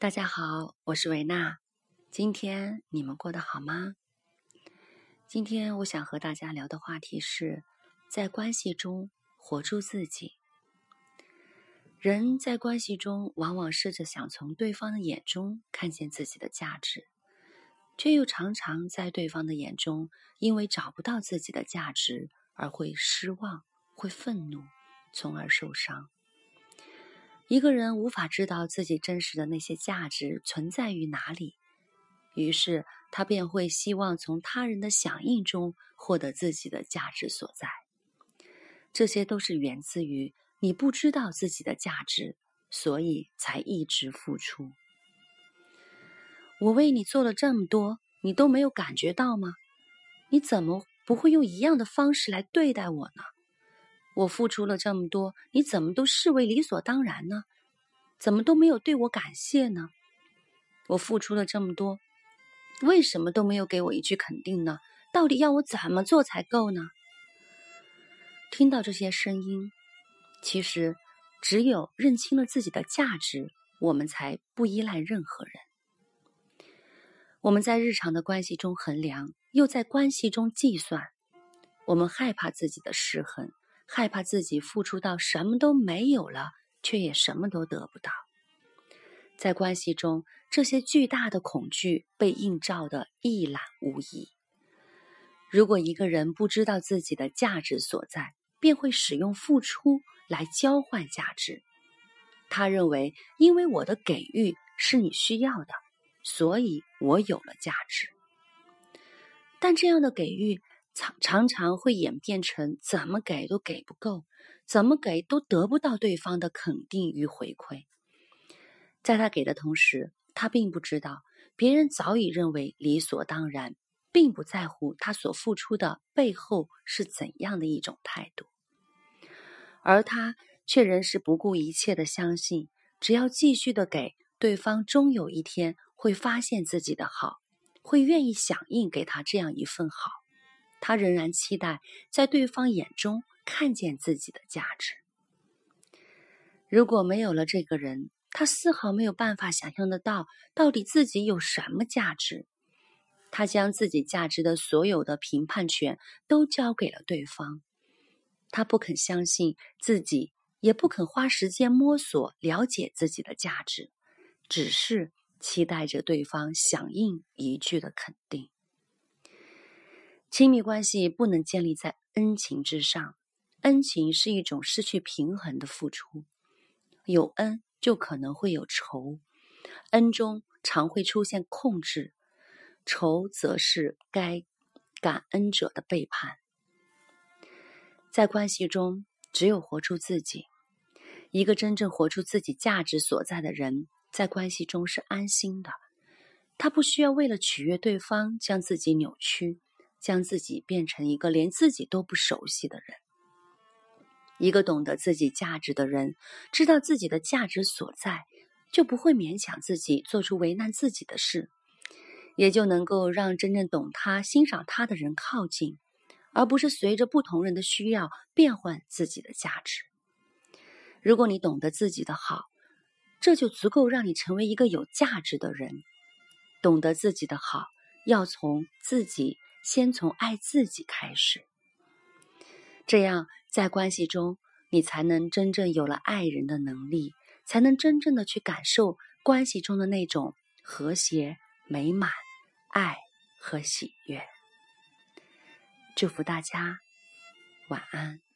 大家好，我是维娜。今天你们过得好吗？今天我想和大家聊的话题是，在关系中活出自己。人在关系中，往往试着想从对方的眼中看见自己的价值，却又常常在对方的眼中，因为找不到自己的价值而会失望、会愤怒，从而受伤。一个人无法知道自己真实的那些价值存在于哪里，于是他便会希望从他人的响应中获得自己的价值所在。这些都是源自于你不知道自己的价值，所以才一直付出。我为你做了这么多，你都没有感觉到吗？你怎么不会用一样的方式来对待我呢？我付出了这么多，你怎么都视为理所当然呢？怎么都没有对我感谢呢？我付出了这么多，为什么都没有给我一句肯定呢？到底要我怎么做才够呢？听到这些声音，其实只有认清了自己的价值，我们才不依赖任何人。我们在日常的关系中衡量，又在关系中计算，我们害怕自己的失衡。害怕自己付出到什么都没有了，却也什么都得不到。在关系中，这些巨大的恐惧被映照的一览无遗。如果一个人不知道自己的价值所在，便会使用付出来交换价值。他认为，因为我的给予是你需要的，所以我有了价值。但这样的给予。常常常会演变成怎么给都给不够，怎么给都得不到对方的肯定与回馈。在他给的同时，他并不知道别人早已认为理所当然，并不在乎他所付出的背后是怎样的一种态度，而他却仍是不顾一切的相信，只要继续的给对方，终有一天会发现自己的好，会愿意响应给他这样一份好。他仍然期待在对方眼中看见自己的价值。如果没有了这个人，他丝毫没有办法想象得到到底自己有什么价值。他将自己价值的所有的评判权都交给了对方。他不肯相信自己，也不肯花时间摸索了解自己的价值，只是期待着对方响应一句的肯定。亲密关系不能建立在恩情之上，恩情是一种失去平衡的付出。有恩就可能会有仇，恩中常会出现控制，仇则是该感恩者的背叛。在关系中，只有活出自己，一个真正活出自己价值所在的人，在关系中是安心的。他不需要为了取悦对方将自己扭曲。将自己变成一个连自己都不熟悉的人。一个懂得自己价值的人，知道自己的价值所在，就不会勉强自己做出为难自己的事，也就能够让真正懂他、欣赏他的人靠近，而不是随着不同人的需要变换自己的价值。如果你懂得自己的好，这就足够让你成为一个有价值的人。懂得自己的好，要从自己。先从爱自己开始，这样在关系中，你才能真正有了爱人的能力，才能真正的去感受关系中的那种和谐、美满、爱和喜悦。祝福大家，晚安。